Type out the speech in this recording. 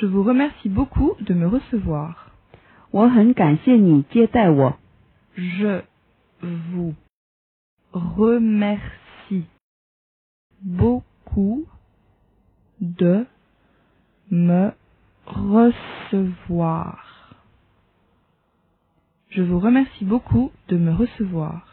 Je vous remercie beaucoup de me recevoir. Je vous remercie beaucoup de me recevoir. Je vous remercie beaucoup de me recevoir.